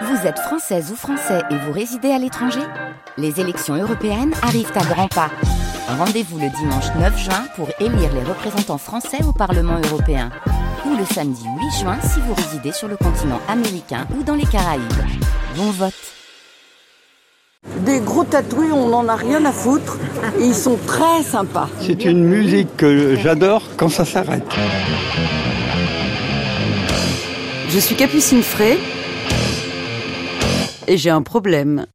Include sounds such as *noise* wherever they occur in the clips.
Vous êtes française ou français et vous résidez à l'étranger Les élections européennes arrivent à grands pas. Rendez-vous le dimanche 9 juin pour élire les représentants français au Parlement européen. Ou le samedi 8 juin si vous résidez sur le continent américain ou dans les Caraïbes. Bon vote Des gros tatoués, on n'en a rien à foutre. Et ils sont très sympas. C'est une musique que j'adore quand ça s'arrête. Je suis Capucine Frey et j'ai un problème.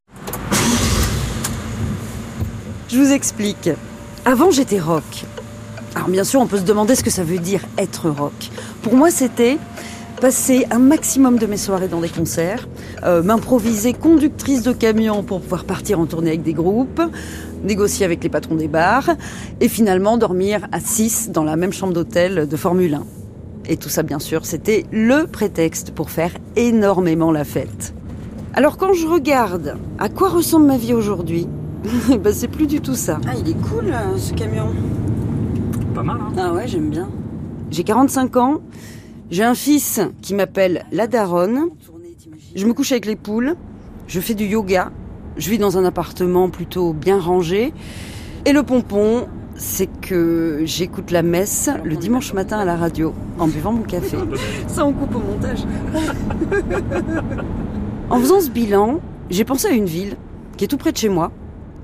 Je vous explique. Avant, j'étais rock. Alors bien sûr, on peut se demander ce que ça veut dire être rock. Pour moi, c'était passer un maximum de mes soirées dans des concerts, euh, m'improviser conductrice de camion pour pouvoir partir en tournée avec des groupes, négocier avec les patrons des bars, et finalement dormir à 6 dans la même chambre d'hôtel de Formule 1. Et tout ça, bien sûr, c'était le prétexte pour faire énormément la fête. Alors quand je regarde à quoi ressemble ma vie aujourd'hui, *laughs* ben, c'est plus du tout ça. Ah, il est cool euh, ce camion. Pas mal, hein Ah ouais, j'aime bien. J'ai 45 ans, j'ai un fils qui m'appelle la daronne, je me couche avec les poules, je fais du yoga, je vis dans un appartement plutôt bien rangé, et le pompon, c'est que j'écoute la messe le dimanche matin à la radio en buvant mon café. *laughs* Ça, on coupe au montage. *laughs* en faisant ce bilan, j'ai pensé à une ville qui est tout près de chez moi,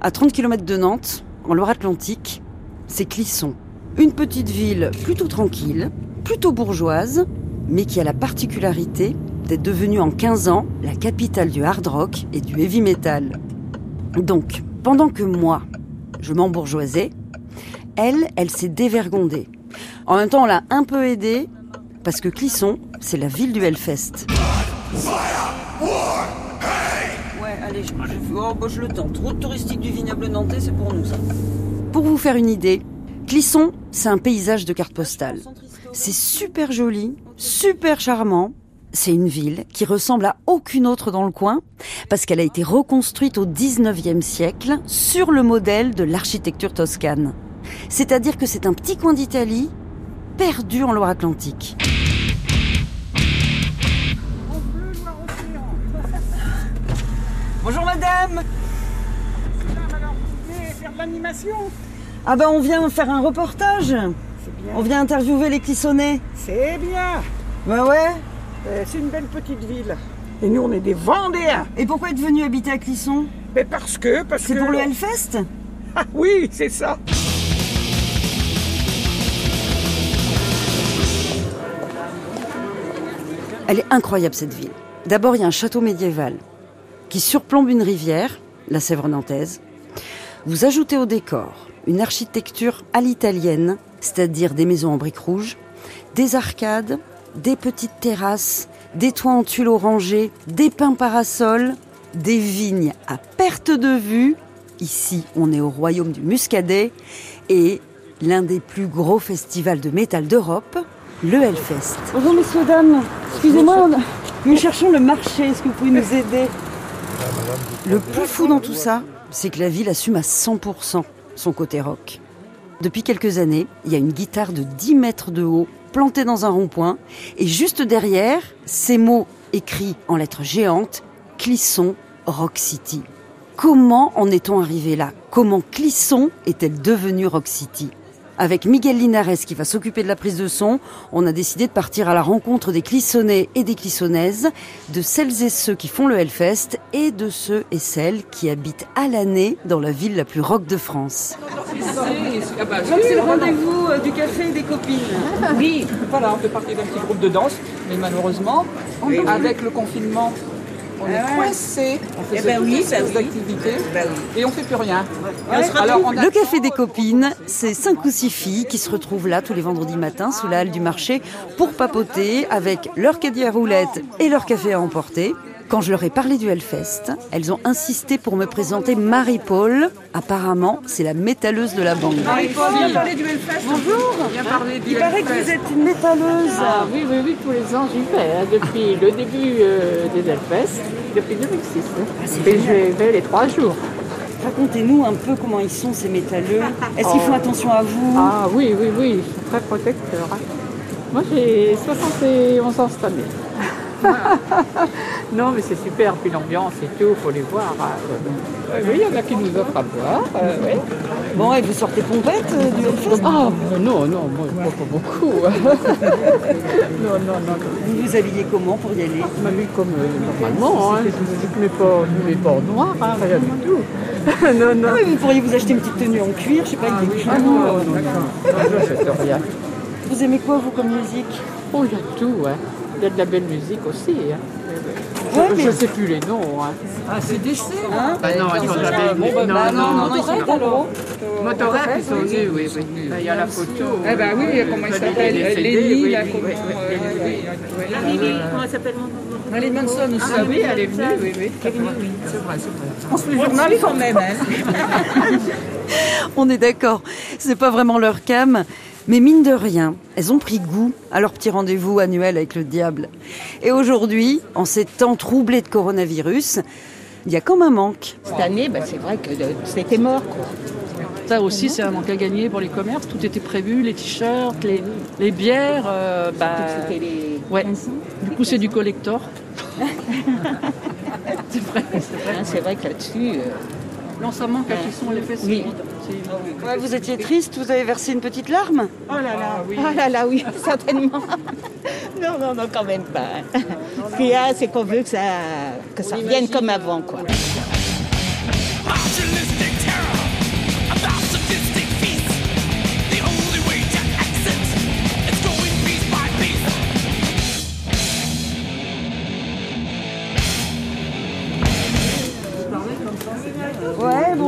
à 30 km de Nantes, en Loire-Atlantique. C'est Clisson. Une petite ville plutôt tranquille, plutôt bourgeoise, mais qui a la particularité d'être devenue en 15 ans la capitale du hard rock et du heavy metal. Donc, pendant que moi, je m'embourgeoisais, elle, elle s'est dévergondée. En même temps, on l'a un peu aidée parce que Clisson, c'est la ville du Hellfest. Allez, je, je- oh, bah, je le tente. Route touristique du vignoble nantais, c'est pour nous ça. Pour vous faire une idée, Clisson, c'est un paysage de carte postale. C'est super joli, super charmant. C'est une ville qui ressemble à aucune autre dans le coin parce qu'elle a été reconstruite au 19e siècle sur le modèle de l'architecture toscane. C'est-à-dire que c'est un petit coin d'Italie perdu en Loire-Atlantique. Bonjour madame. Faire de l'animation Ah ben on vient faire un reportage. On vient interviewer les Clissonnais C'est bien. Bah ouais. Euh, C'est une belle petite ville. Et nous, on est des Vendéens. Et pourquoi êtes venu habiter à Clisson? Mais parce que... parce C'est que... pour le Hellfest? Ah oui, c'est ça. Elle est incroyable cette ville. D'abord, il y a un château médiéval qui surplombe une rivière, la Sèvre nantaise. Vous ajoutez au décor une architecture à l'italienne, c'est-à-dire des maisons en briques rouges, des arcades, des petites terrasses, des toits en tuiles orangées, des pins parasols, des vignes à perte de vue. Ici, on est au royaume du Muscadet et l'un des plus gros festivals de métal d'Europe, le Hellfest. Bonjour messieurs, dames. Excusez-moi, nous cherchons le marché. Est-ce que vous pouvez nous aider Le plus fou dans tout ça, c'est que la ville assume à 100% son côté rock. Depuis quelques années, il y a une guitare de 10 mètres de haut plantée dans un rond-point et juste derrière, ces mots écrits en lettres géantes, Clisson Rock City. Comment en est-on arrivé là? Comment Clisson est-elle devenue Rock City? Avec Miguel Linares qui va s'occuper de la prise de son, on a décidé de partir à la rencontre des Clissonnais et des Clissonnaises, de celles et ceux qui font le Hellfest et de ceux et celles qui habitent à l'année dans la ville la plus rock de France. c'est le rendez-vous euh, du café des copines. Oui, voilà, on fait partie d'un petit groupe de danse, mais malheureusement, avec le confinement, on est coincé. On faisait Eh ben oui, bah ces oui. activités oui. et on fait plus rien. se Alors, on a- Le café des copines, c'est cinq ou six filles qui se retrouvent là tous les vendredis matins sous la halle du marché pour papoter avec leur caddie à roulettes et leur café à emporter. Quand je leur ai parlé du Hellfest, elles ont insisté pour me présenter Marie-Paul. Apparemment, c'est la métalleuse de la bande. Marie-Paul, viens parler du Hellfest. Bonjour. Viens parler du Il paraît que vous êtes une métalleuse. Ah oui, oui, oui, tous les ans j'y vais, hein, depuis le début euh, des Hellfest, depuis 2006. hein. Et je vais les trois jours. Racontez-nous un peu comment ils sont ces métalleux. Est-ce qu'ils font attention à vous? Ah oui, oui, oui, ils sont très protecteurs. hein. Moi j'ai 71 ans cette année. Non, mais c'est super. Puis l'ambiance et tout, faut les voir. Euh, Oui, il y en a qui nous offrent à boire. euh, oui. Bon, et vous sortez pompette euh, du Hellfest? Ah, non, non, moi, pas beaucoup. *laughs* non, non, non. Vous vous habillez comment pour y aller? Je m'habille comme euh, normalement. Hein. Je ne mets pas, je mets pas en noir, hein, rien du tout. *laughs* non, non. Ah vous pourriez vous acheter une petite tenue en cuir, je sais pas, avec des Ah non, non, non, non, rien. Vous aimez quoi, vous, comme musique? Oh, il y a tout, hein. Il y a de la belle musique aussi. Hein. Ouais, Je mais- ne sais plus les noms. Hein. Ah, c'est décès Hein? Bah non, ils sont jamais venus. bah, Non, bah, non, non, non. non, ils sont pas alors Motorhead, ils sont venus, oui, oui. Il y a la photo. Eh ben oui, comment il s'appelle oui, là, comment... comment elle s'appelle Marilyn Manson aussi. Ah oui, elle est venue, oui, oui. C'est vrai, c'est vrai. On se fait le journal quand même, hein. *laughs* *laughs* On est d'accord, c'est pas vraiment leur cam. Mais mine de rien, elles ont pris goût à leur petit rendez-vous annuel avec le diable. Et aujourd'hui, en ces temps troublés de coronavirus, il y a comme un manque. Cette année, bah, c'est vrai que euh, c'était mort. Quoi. Ça aussi, c'est un manque à gagner pour les commerces. Tout était prévu, les t-shirts, les, les bières. euh, bah, les... ouais. Du coup, c'est du collector. *laughs* *laughs* c'est vrai. Hein, c'est vrai que là-dessus, euh, Non, ça manque à qui sont les fesses. Oui. Ouais, vous étiez triste, vous avez versé une petite larme oh là là, ah là là, oui, *laughs* certainement. non, non, non, quand même pas. Ce qu'il y a, c'est qu'on veut que ça, que ça revienne comme avant, quoi. Ouais,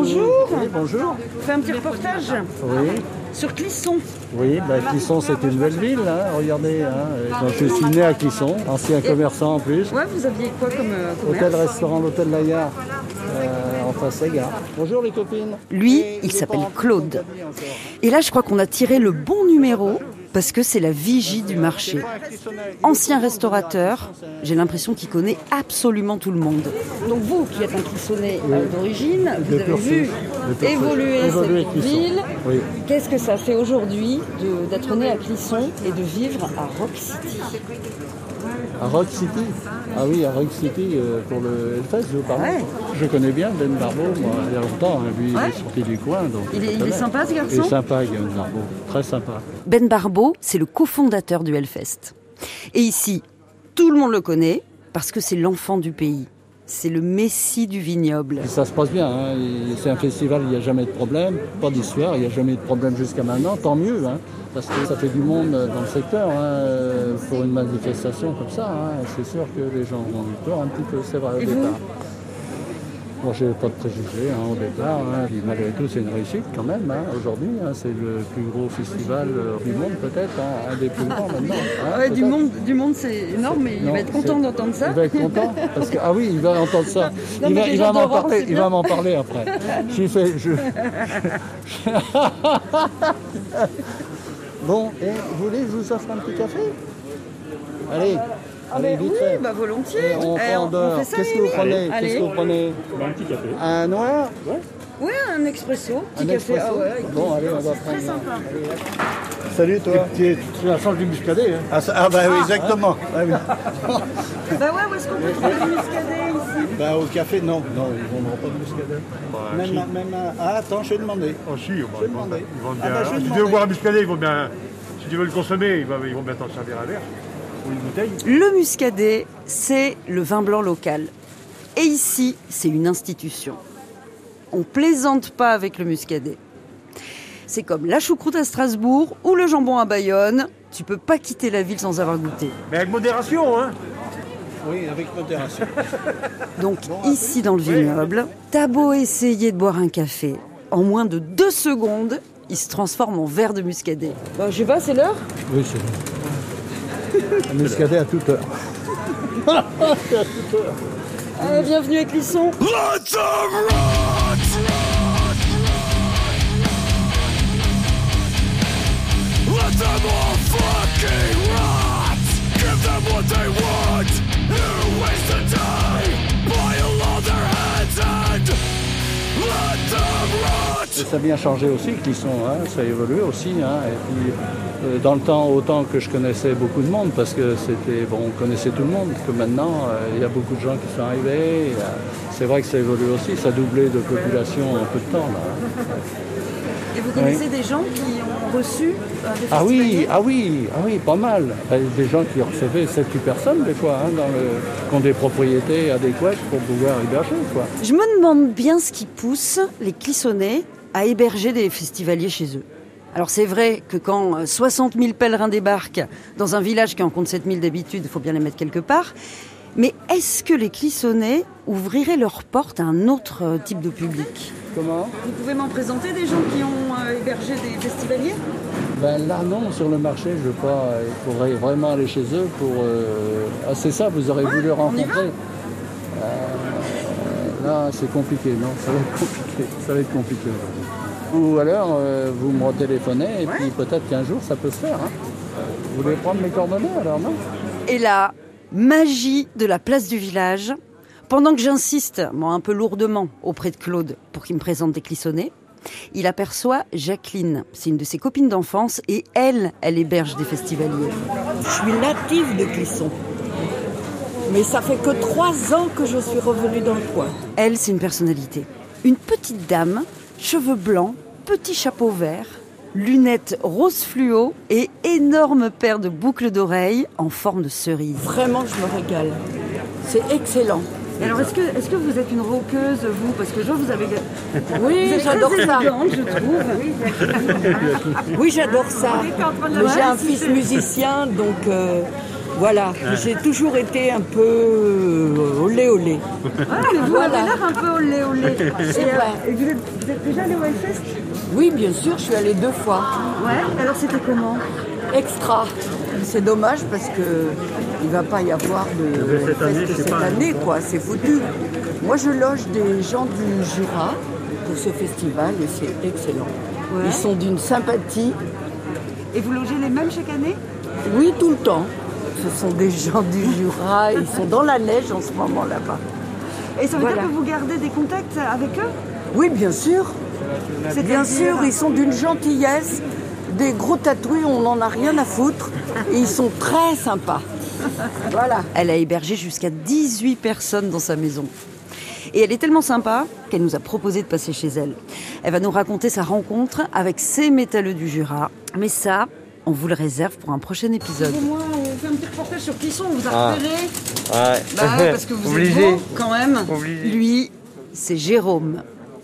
bonjour. Bonjour. On fait un petit reportage Oui, sur Clisson. oui bah, Clisson c'est une belle ville, hein, regardez. Hein. Donc, je suis né à Clisson, ancien commerçant en plus. Ouais, vous aviez quoi comme euh, commerce Hôtel-restaurant, l'hôtel La Gare, euh, en face à Gare. Bonjour les copines. Lui, il s'appelle Claude. Et là, je crois qu'on a tiré le bon numéro parce que c'est la vigie du marché. Ancien restaurateur, j'ai l'impression qu'il connaît absolument tout le monde. Donc vous, qui êtes un Clissonnais euh, d'origine, vous avez vu. Évoluer Évoluer cette Clisson. ville. Oui. Qu'est-ce que ça fait aujourd'hui d'être né à Clisson et de vivre à Rock City À Rock City Ah oui, à Rock City euh, pour le Hellfest, je vous parle. Ouais. Je connais bien Ben Barbeau, moi, il y a longtemps. hein. Lui, il est sorti du coin. Donc Il est- il est sympa, ce garçon Il est sympa, Ben Barbeau. Très sympa. Ben Barbeau, c'est le cofondateur du Hellfest. Et ici, tout le monde le connaît parce que c'est l'enfant du pays. C'est le messie du vignoble. Et ça se passe bien. hein. C'est un festival, il n'y a jamais de problème. Pas d'histoire, il n'y a jamais eu de problème jusqu'à maintenant. Tant mieux, hein, parce que ça fait du monde dans le secteur. hein, pour une manifestation comme ça, c'est sûr que les gens ont eu peur un petit peu, c'est vrai, au départ. Moi, j'ai pas de préjugés hein, au départ. hein. Puis, malgré tout, c'est une réussite quand même. hein. Aujourd'hui, hein, c'est le plus gros festival euh, du monde, peut-être, hein, un des plus grands maintenant. hein, Ouais, du monde, du monde c'est énorme, mais il Non, va être content d'entendre ça. Il va être content parce que ah oui, il va entendre ça. Non, il va, il m'en parler. Il va m'en parler après. J'ai fait. Je... *laughs* bon, et vous voulez que je vous offre un petit café? Allez, Ah, allez mais vite oui, fait. bah volontiers. Et on, Eh, prend on- on dehors. fait ça, Qu'est-ce que vous prenez. Qu'est-ce que vous prenez Un petit café. Un noir Ouais, un expresso, petit Un café. expresso Ah ouais, avec Bon, allez, on va C'est prendre. très sympa. Salut toi. Tu es la change du muscadet. Hein. Ah, ça- ah, bah oui, exactement. Ah oui. *laughs* Bah ouais, où est-ce qu'on peut trouver du muscadet ici? Bah, au café, non. Non, ils vendront pas de muscadet. même, un- même un- Ah, attends, je vais demander. Oh si, bah, Je vais ils vont, demander. ils vont Ah, bien. bah, je vais si tu veux boire un muscadet, ils vont bien. Si tu veux le consommer, ils vont, ils vont bien t'en servir un verre ou une bouteille. Le muscadet, c'est le vin blanc local. Et ici, c'est une institution. On plaisante pas avec le muscadet. C'est comme la choucroute à Strasbourg ou le jambon à Bayonne. Tu peux pas quitter la ville sans avoir goûté. Mais avec modération, hein Oui, avec modération. *laughs* Donc ici dans le vignoble, t'as beau essayer de boire un café, en moins de deux secondes, il se transforme en verre de muscadet. Bah, je sais pas, c'est l'heure Oui, c'est vrai. Un muscadet à toute heure. à toute heure. Euh, Bienvenue à Clisson. Let them all fucking rot! Give them what they want! You waste the time! Boil all their heads and let them rot! Ça a bien changé aussi, Clisson, hein, ça a évolué aussi. hein. et puis, euh, dans le temps, autant que je connaissais beaucoup de monde, parce que c'était, bon, on connaissait tout le monde, que maintenant, euh, il y a beaucoup de gens qui sont arrivés. euh, c'est vrai que ça évolue aussi, ça a doublé de population en peu de temps. Là, hein. Et vous Oui. connaissez des gens qui ont reçu euh, des Ah oui, ah oui, ah oui, pas mal. Euh, Des gens qui recevaient 7-8 personnes des fois, hein, dans le, qui ont des propriétés adéquates pour pouvoir héberger. Quoi. Je me demande bien ce qui pousse les Clissonnais à héberger des festivaliers chez eux. Alors c'est vrai que quand euh, 60 000 pèlerins débarquent dans un village qui en compte 7 000 d'habitude, il faut bien les mettre quelque part. Mais est-ce que les Clissonnais ouvriraient leurs portes à un autre euh, type de public? Comment? Vous pouvez m'en présenter des gens qui ont euh, hébergé des festivaliers? Ben là non, sur le marché, je veux pas. euh, Il faudrait vraiment aller chez eux pour. euh, Ah c'est ça, vous aurez voulu rencontrer. Euh, là c'est compliqué, non? Ça va être compliqué. Ça va être compliqué. Ou alors euh, vous me retéléphonez et puis peut-être qu'un jour ça peut se faire. hein. Vous voulez prendre mes coordonnées alors non? Et la magie de la place du village, pendant que j'insiste, moi un peu lourdement, auprès de Claude pour qu'il me présente des clissonnés, il aperçoit Jacqueline. C'est une de ses copines d'enfance et elle, elle héberge des festivaliers. Je suis native de Clisson. Mais ça fait que trois ans que je suis revenue dans le coin. Elle, c'est une personnalité. Une petite dame, cheveux blancs, petit chapeau vert, lunettes rose fluo et énorme paire de boucles d'oreilles en forme de cerise. Vraiment, je me régale. C'est excellent. Et alors, est-ce que, est-ce que vous êtes une roqueuse, vous? Parce que je vois, vous avez... Oui, j'adore ça. élégante, je trouve. Oui, j'adore ça. J'ai un fils musicien, donc euh, voilà. J'ai toujours été un peu euh, olé olé. Ah, mais vous Voilà. avez l'air un peu olé olé. Et, euh, et vous, êtes, vous êtes déjà allé au Hellfest? Oui, bien sûr, je suis allée deux fois. Ouais, alors c'était comment? Extra. C'est dommage parce que il va pas y avoir de Cette année, cette pas. année, quoi. C'est foutu. Moi, je loge des gens du Jura pour ce festival et c'est excellent. Ouais. Ils sont d'une sympathie. Et vous logez les mêmes chaque année? Oui, tout le temps. Ce sont des gens du Jura. Ils sont dans la neige en ce moment là-bas. Et ça veut Voilà. dire que vous gardez des contacts avec eux? Oui, bien sûr. C'est Bien sûr, ils sont d'une gentillesse. Des gros tatoués, on n'en a rien à foutre. Et ils sont très sympas. *laughs* Voilà. Elle a hébergé jusqu'à 18 personnes dans sa maison. Et elle est tellement sympa qu'elle nous a proposé de passer chez elle. Elle va nous raconter sa rencontre avec ces métalleux du Jura. Mais ça, on vous le réserve pour un prochain épisode. Fait un petit reportage sur Clisson, on vous a Ah. repéré. Ouais. Bah ouais, *laughs* parce que vous Obligé. êtes beau quand même. Obligé. Lui, c'est Jérôme.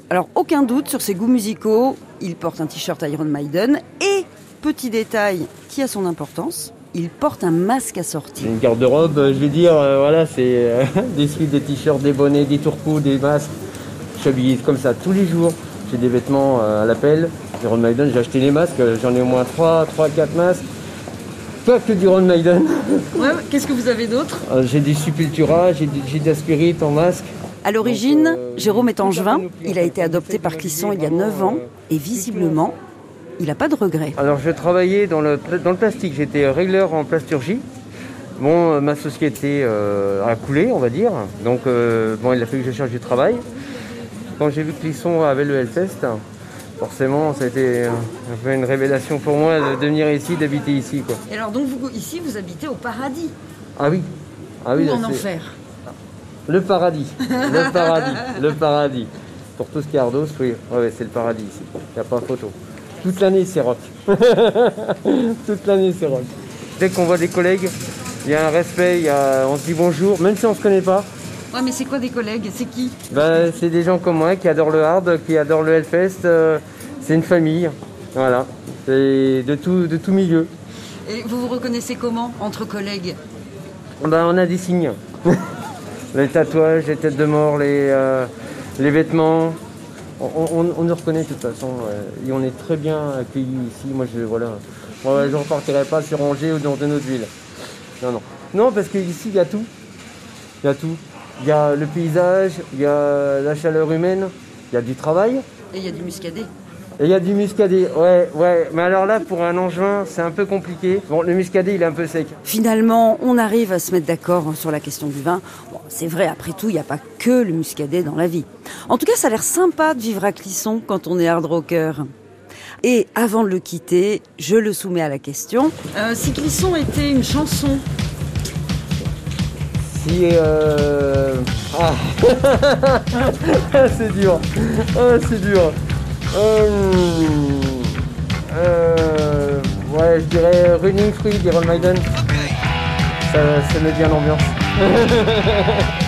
Alors, aucun doute sur ses goûts musicaux. Il porte un t-shirt Iron Maiden. Et, petit détail qui a son importance, il porte un masque assorti. Une garde-robe, euh, je vais dire, euh, voilà, c'est euh, *laughs* des sweats, des t-shirts, des bonnets, des tourcous, des masques. Je suis habillé comme ça tous les jours. J'ai des vêtements euh, à l'appel. Iron Maiden, j'ai acheté les masques, j'en ai au moins 3, 3, 4 masques. Pas que du Iron Maiden. Ouais, Qu'est-ce que vous avez d'autre Euh, j'ai des Supultura, j'ai des- j'ai de la Spirit en masque. À l'origine, Jérôme est angevin. Il a été adopté par Clisson il y a 9 ans. Et visiblement, il n'a pas de regrets. Alors je travaillais dans le, dans le plastique, j'étais régleur en plasturgie. Bon, euh, ma société euh, a coulé, on va dire. Donc euh, bon, il a fallu que je cherche du travail. Quand j'ai vu que Clisson avait le Hellfest, forcément, ça a été un peu une révélation pour moi de venir ici, d'habiter ici. Quoi. Et alors, donc, vous, ici, vous habitez au paradis Ah oui, ah oui ou là, en enfer? Le paradis, le paradis, le paradis. Pour tout ce qui est Ardos, oui, ouais, c'est le paradis ici. Il n'y a pas photo. Toute l'année, c'est rock. *laughs* Toute l'année, c'est rock. Dès qu'on voit des collègues, il y a un respect, il y a- on se dit bonjour, même si on ne se connaît pas. Ouais, mais c'est quoi des collègues? C'est qui? Bah, c'est des gens comme moi qui adorent le hard, qui adorent le Hellfest. euh, c'est une famille. Voilà. C'est de tout, de tout milieu. Et vous vous reconnaissez comment entre collègues? Ben, on a des signes. *laughs* les tatouages, les têtes de mort, les, euh, les vêtements. On, on- on nous reconnaît de toute façon. et on est très bien accueillis ici. Moi, je voilà. Moi, je ne repartirai pas sur Angers ou dans une autre ville. Non, non. Non, parce qu'ici, il y a tout. Il y a tout. Il y a le paysage, il y a la chaleur humaine, il y a du travail. Et il y a du muscadet. Et il y a du muscadet, ouais, ouais. Mais alors là, pour un angevin, c'est un peu compliqué. Bon, le muscadet, il est un peu sec. Finalement, on arrive à se mettre d'accord sur la question du vin. Bon, c'est vrai, après tout, il n'y a pas que le muscadet dans la vie. En tout cas, ça a l'air sympa de vivre à Clisson quand on est hard rocker. Et avant de le quitter, je le soumets à la question. Euh, si Clisson était une chanson, Si, euh... Ah, *laughs* c'est dur. Ah, c'est dur. Euh... euh, Ouais, je dirais Running Free d'Iron Maiden. Ça, ça met bien l'ambiance. *laughs*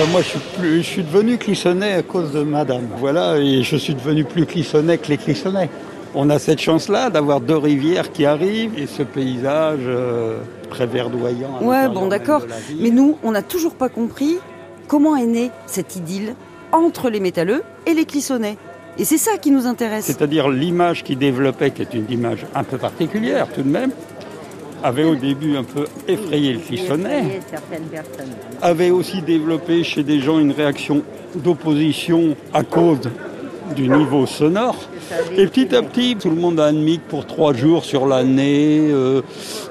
ben moi je suis, plus, je suis devenu clissonnais à cause de madame. Voilà, et je suis devenu plus clissonnais que les clissonnais. On a cette chance-là d'avoir deux rivières qui arrivent et ce paysage euh, très verdoyant. à Ouais, bon, d'accord. Mais nous, on n'a toujours pas compris comment est née cette idylle entre les métalleux et les clissonnais. Et c'est ça qui nous intéresse. C'est-à-dire l'image qui développait, qui est une image un peu particulière tout de même, avait au début un peu effrayé le personnes. avait aussi développé chez des gens une réaction d'opposition à cause du niveau sonore. Et petit à petit, tout le monde a admis que pour trois jours sur l'année, euh,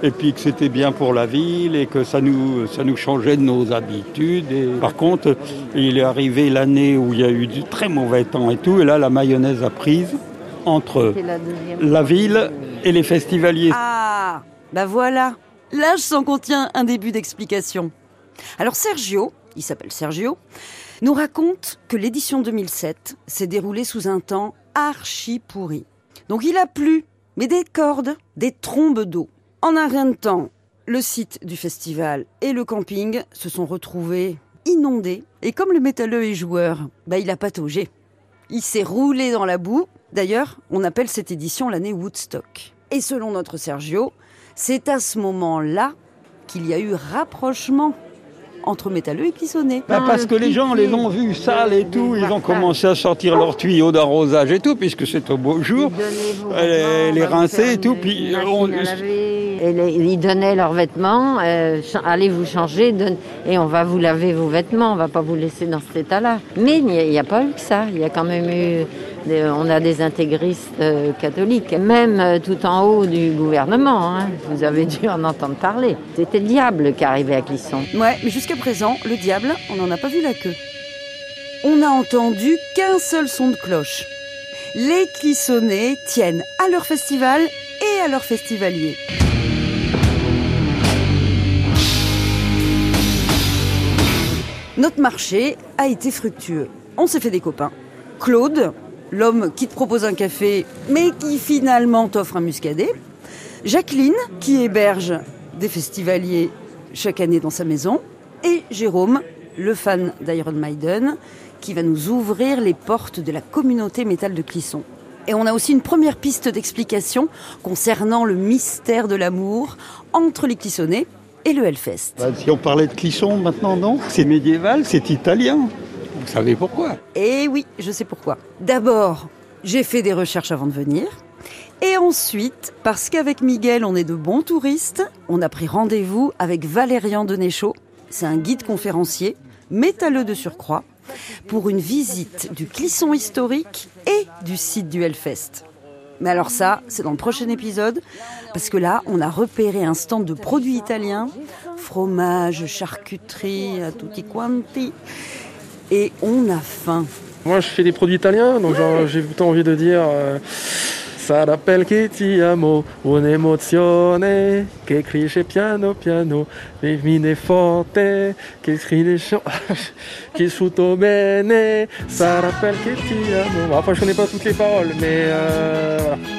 et puis que c'était bien pour la ville, et que ça nous, ça nous changeait de nos habitudes. Et par contre, il est arrivé l'année où il y a eu du très mauvais temps et tout, et là, la mayonnaise a prise entre la ville et les festivaliers. Ah, bah voilà. Là, je sens qu'on tient un début d'explication. Alors Sergio, il s'appelle Sergio, nous raconte que l'édition 2007 s'est déroulée sous un temps archi pourri. Donc il a plu, mais des cordes, des trombes d'eau. En un rien de temps, le site du festival et le camping se sont retrouvés inondés. Et comme le métalleux est joueur, bah il a pataugé. Il s'est roulé dans la boue. D'ailleurs, on appelle cette édition l'année Woodstock. Et selon notre Sergio, c'est à ce moment-là qu'il y a eu rapprochement entre métalleux et clissonnés. Bah, parce que les gens les ont vus sales et tout, ils ont commencé à sortir leurs tuyaux d'arrosage et tout, puisque c'est au beau jour, les, les rincer et tout, puis on- Et les- ils donnaient leurs vêtements, euh, allez vous changer, donne- et on va vous laver vos vêtements, on va pas vous laisser dans cet état-là. Mais il n'y a, il y a pas eu que ça, il y a quand même eu, on a des intégristes euh, catholiques, même euh, tout en haut du gouvernement, hein. vous avez dû en entendre parler. C'était le diable qui arrivait à Clisson. Ouais, mais jusqu'à présent, le diable, on n'en a pas vu la queue. On n'a entendu qu'un seul son de cloche. Les clissonnés tiennent à leur festival et à leur festivalier. Notre marché a été fructueux. On s'est fait des copains. Claude, l'homme qui te propose un café, mais qui finalement t'offre un muscadet. Jacqueline, qui héberge des festivaliers chaque année dans sa maison. Et Jérôme, le fan d'Iron Maiden, qui va nous ouvrir les portes de la communauté métal de Clisson. Et on a aussi une première piste d'explication concernant le mystère de l'amour entre les Clissonnais et le Hellfest. Bah, si on parlait de Clisson maintenant, non? C'est médiéval, c'est italien. Savez pourquoi Et oui, je sais pourquoi. D'abord, j'ai fait des recherches avant de venir. Et ensuite, parce qu'avec Miguel, on est de bons touristes, on a pris rendez-vous avec Valérian Denéchaud. C'est un guide conférencier, métalleux de surcroît, pour une visite du Clisson historique et du site du Hellfest. Mais alors ça, c'est dans le prochain épisode, parce que là, on a repéré un stand de produits italiens, fromage, charcuterie, à tutti quanti, et on a faim. Moi, je fais des produits italiens, donc j'ai plutôt envie de dire euh, Ça rappelle che ti amo, un'emozione che cresce piano piano, le mine forte, che scrive *laughs* che tutto bene, ça rappelle che ti amo. Bon, après, je connais pas toutes les paroles, mais euh, voilà.